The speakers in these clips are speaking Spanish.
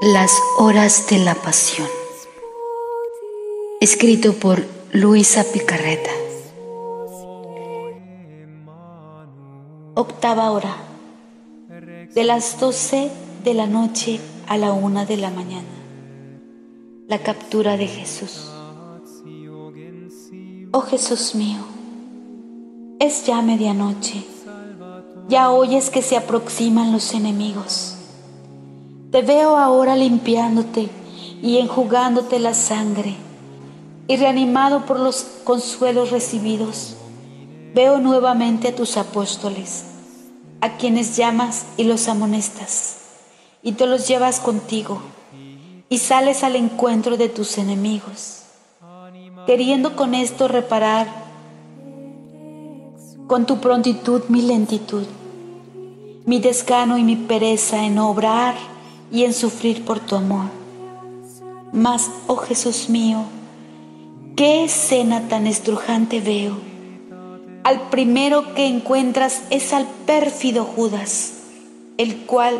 Las horas de la pasión. Escrito por Luisa Picarreta. Octava hora. De las doce de la noche a la una de la mañana. La captura de Jesús. Oh Jesús mío, es ya medianoche. Ya oyes que se aproximan los enemigos te veo ahora limpiándote y enjugándote la sangre y reanimado por los consuelos recibidos. Veo nuevamente a tus apóstoles, a quienes llamas y los amonestas, y te los llevas contigo, y sales al encuentro de tus enemigos, queriendo con esto reparar con tu prontitud mi lentitud, mi desgano y mi pereza en obrar y en sufrir por tu amor. Mas, oh Jesús mío, qué escena tan estrujante veo. Al primero que encuentras es al pérfido Judas, el cual,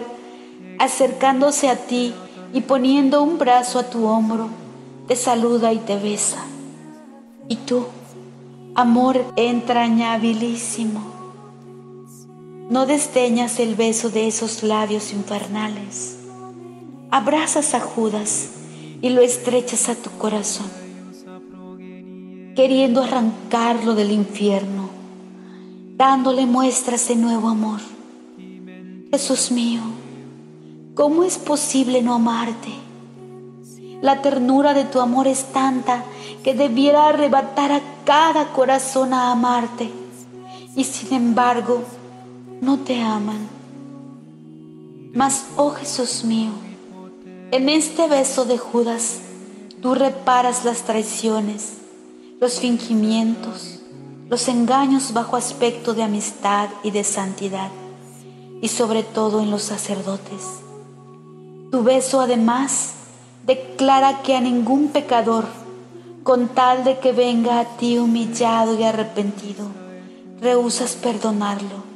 acercándose a ti y poniendo un brazo a tu hombro, te saluda y te besa. Y tú, amor entrañabilísimo, no desdeñas el beso de esos labios infernales abrazas a Judas y lo estrechas a tu corazón, queriendo arrancarlo del infierno, dándole muestras de nuevo amor. Jesús mío, ¿cómo es posible no amarte? La ternura de tu amor es tanta que debiera arrebatar a cada corazón a amarte, y sin embargo no te aman. Mas, oh Jesús mío, en este beso de Judas, tú reparas las traiciones, los fingimientos, los engaños bajo aspecto de amistad y de santidad, y sobre todo en los sacerdotes. Tu beso además declara que a ningún pecador, con tal de que venga a ti humillado y arrepentido, rehusas perdonarlo.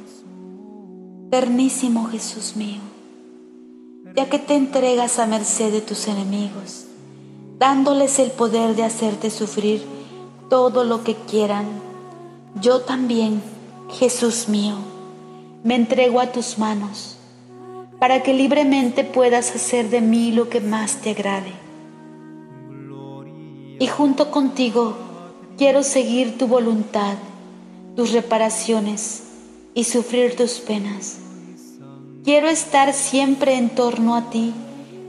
Ternísimo Jesús mío ya que te entregas a merced de tus enemigos, dándoles el poder de hacerte sufrir todo lo que quieran. Yo también, Jesús mío, me entrego a tus manos, para que libremente puedas hacer de mí lo que más te agrade. Y junto contigo quiero seguir tu voluntad, tus reparaciones y sufrir tus penas Quiero estar siempre en torno a ti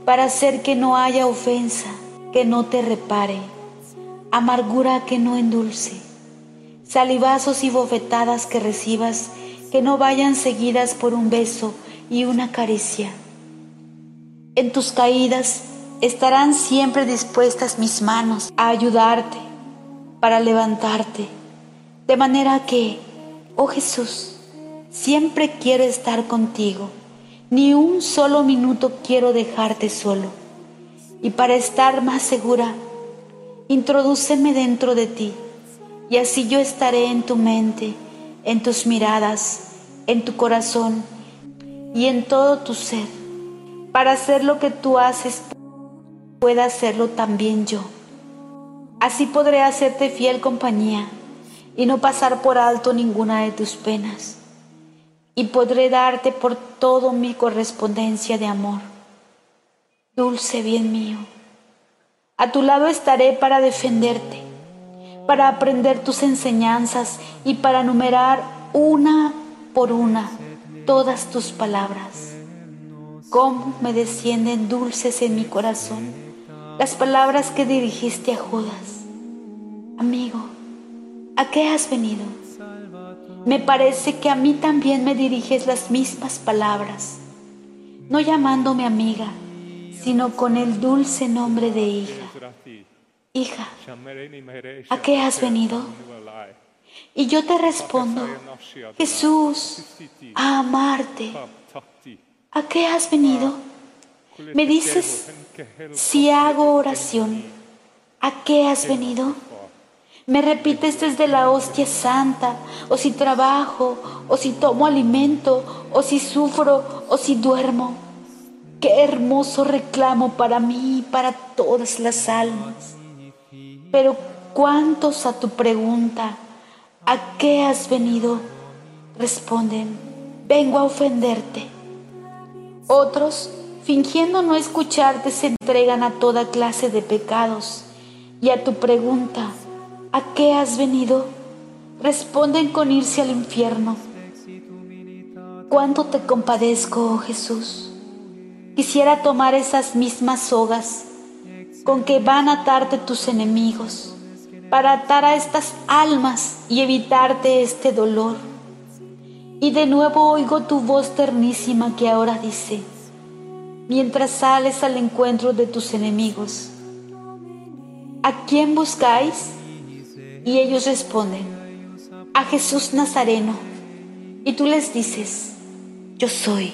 para hacer que no haya ofensa, que no te repare, amargura que no endulce, salivazos y bofetadas que recibas que no vayan seguidas por un beso y una caricia. En tus caídas estarán siempre dispuestas mis manos a ayudarte, para levantarte, de manera que, oh Jesús, siempre quiero estar contigo ni un solo minuto quiero dejarte solo. Y para estar más segura, introdúceme dentro de ti, y así yo estaré en tu mente, en tus miradas, en tu corazón y en todo tu ser. Para hacer lo que tú haces, pueda hacerlo también yo. Así podré hacerte fiel compañía y no pasar por alto ninguna de tus penas y podré darte por todo mi correspondencia de amor. Dulce bien mío, a tu lado estaré para defenderte, para aprender tus enseñanzas y para numerar una por una todas tus palabras. Cómo me descienden dulces en mi corazón las palabras que dirigiste a Judas. Amigo, ¿a qué has venido? Me parece que a mí también me diriges las mismas palabras, no llamándome amiga, sino con el dulce nombre de hija. Hija, ¿a qué has venido? Y yo te respondo, Jesús, a amarte. ¿A qué has venido? Me dices, si hago oración, ¿a qué has venido? Me repites desde la hostia santa, o si trabajo, o si tomo alimento, o si sufro, o si duermo. Qué hermoso reclamo para mí y para todas las almas. Pero ¿cuántos a tu pregunta, ¿a qué has venido? Responden, vengo a ofenderte. Otros, fingiendo no escucharte, se entregan a toda clase de pecados. Y a tu pregunta, ¿a qué has venido? Responden con irse al infierno. ¿Cuánto te compadezco, oh Jesús? Quisiera tomar esas mismas sogas con que van a atarte tus enemigos, para atar a estas almas y evitarte este dolor. Y de nuevo oigo tu voz ternísima que ahora dice, mientras sales al encuentro de tus enemigos, ¿a quién buscáis? Y ellos responden, a Jesús Nazareno. Y tú les dices, yo soy.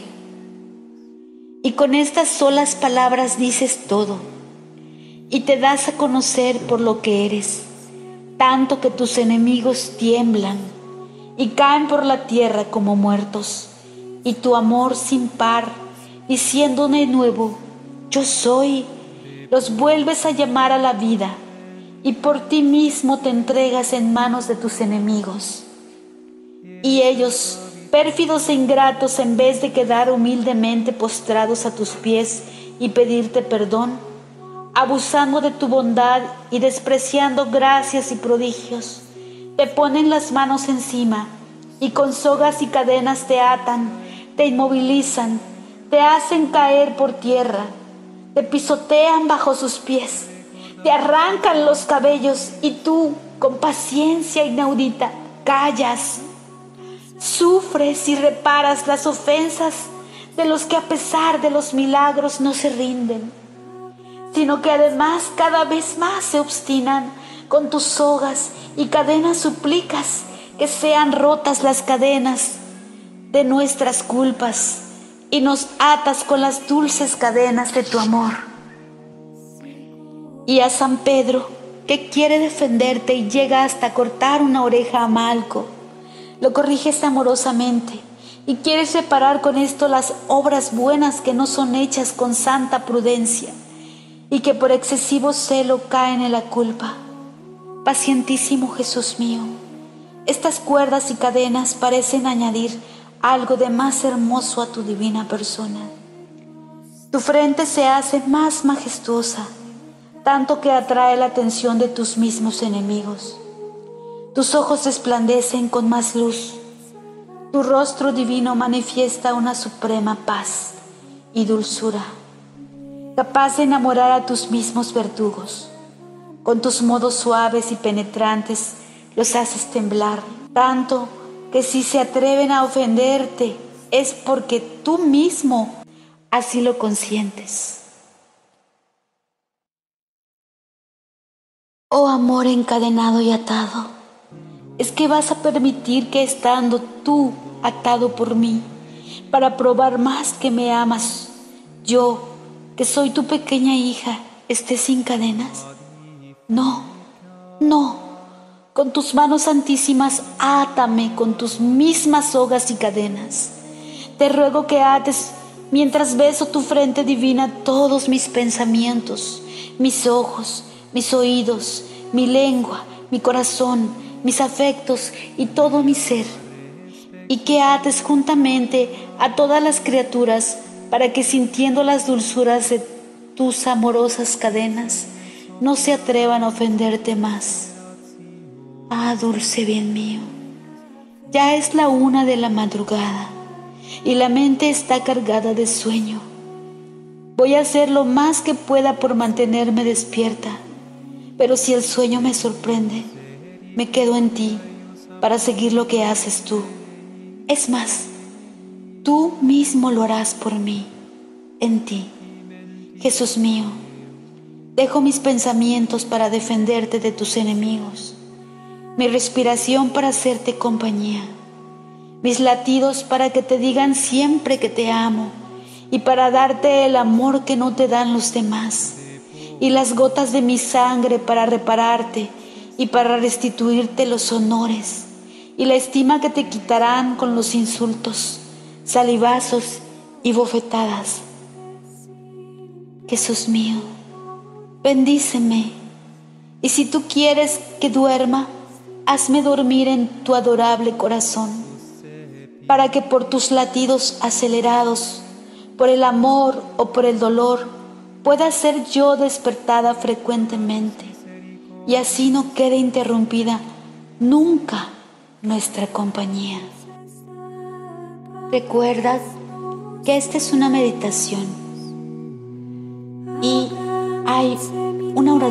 Y con estas solas palabras dices todo y te das a conocer por lo que eres, tanto que tus enemigos tiemblan y caen por la tierra como muertos, y tu amor sin par, diciendo de nuevo, yo soy, los vuelves a llamar a la vida, y por ti mismo te entregas en manos de tus enemigos. Y ellos, pérfidos e ingratos, en vez de quedar humildemente postrados a tus pies y pedirte perdón, abusando de tu bondad y despreciando gracias y prodigios, te ponen las manos encima y con sogas y cadenas te atan, te inmovilizan, te hacen caer por tierra, te pisotean bajo sus pies, te arrancan los cabellos y tú, con paciencia inaudita, callas Sufres y reparas las ofensas de los que a pesar de los milagros no se rinden, sino que además cada vez más se obstinan con tus sogas y cadenas suplicas que sean rotas las cadenas de nuestras culpas y nos atas con las dulces cadenas de tu amor. Y a San Pedro, que quiere defenderte y llega hasta cortar una oreja a Malco, lo corriges amorosamente y quieres separar con esto las obras buenas que no son hechas con santa prudencia y que por excesivo celo caen en la culpa. Pacientísimo Jesús mío, estas cuerdas y cadenas parecen añadir algo de más hermoso a tu divina persona. Tu frente se hace más majestuosa, tanto que atrae la atención de tus mismos enemigos. Tus ojos resplandecen con más luz. Tu rostro divino manifiesta una suprema paz y dulzura, capaz de enamorar a tus mismos verdugos. Con tus modos suaves y penetrantes los haces temblar, tanto que si se atreven a ofenderte es porque tú mismo así lo consientes. Oh amor encadenado y atado es que vas a permitir que estando tú atado por mí, para probar más que me amas, yo, que soy tu pequeña hija, esté sin cadenas? No, no. Con tus manos santísimas, átame con tus mismas sogas y cadenas. Te ruego que ates, mientras beso tu frente divina, todos mis pensamientos, mis ojos, mis oídos, mi lengua, mi corazón, mis afectos y todo mi ser, y que ates juntamente a todas las criaturas para que sintiendo las dulzuras de tus amorosas cadenas, no se atrevan a ofenderte más. Ah, dulce bien mío, ya es la una de la madrugada y la mente está cargada de sueño. Voy a hacer lo más que pueda por mantenerme despierta, pero si el sueño me sorprende, me quedo en ti para seguir lo que haces tú. Es más, tú mismo lo harás por mí, en ti. Jesús mío, dejo mis pensamientos para defenderte de tus enemigos, mi respiración para hacerte compañía, mis latidos para que te digan siempre que te amo y para darte el amor que no te dan los demás, y las gotas de mi sangre para repararte y para restituirte los honores y la estima que te quitarán con los insultos, salivazos y bofetadas. Jesús mío, bendíceme, y si tú quieres que duerma, hazme dormir en tu adorable corazón, para que por tus latidos acelerados, por el amor o por el dolor, pueda ser yo despertada frecuentemente, y así no quede interrumpida nunca nuestra compañía. Recuerda que esta es una meditación y hay una oración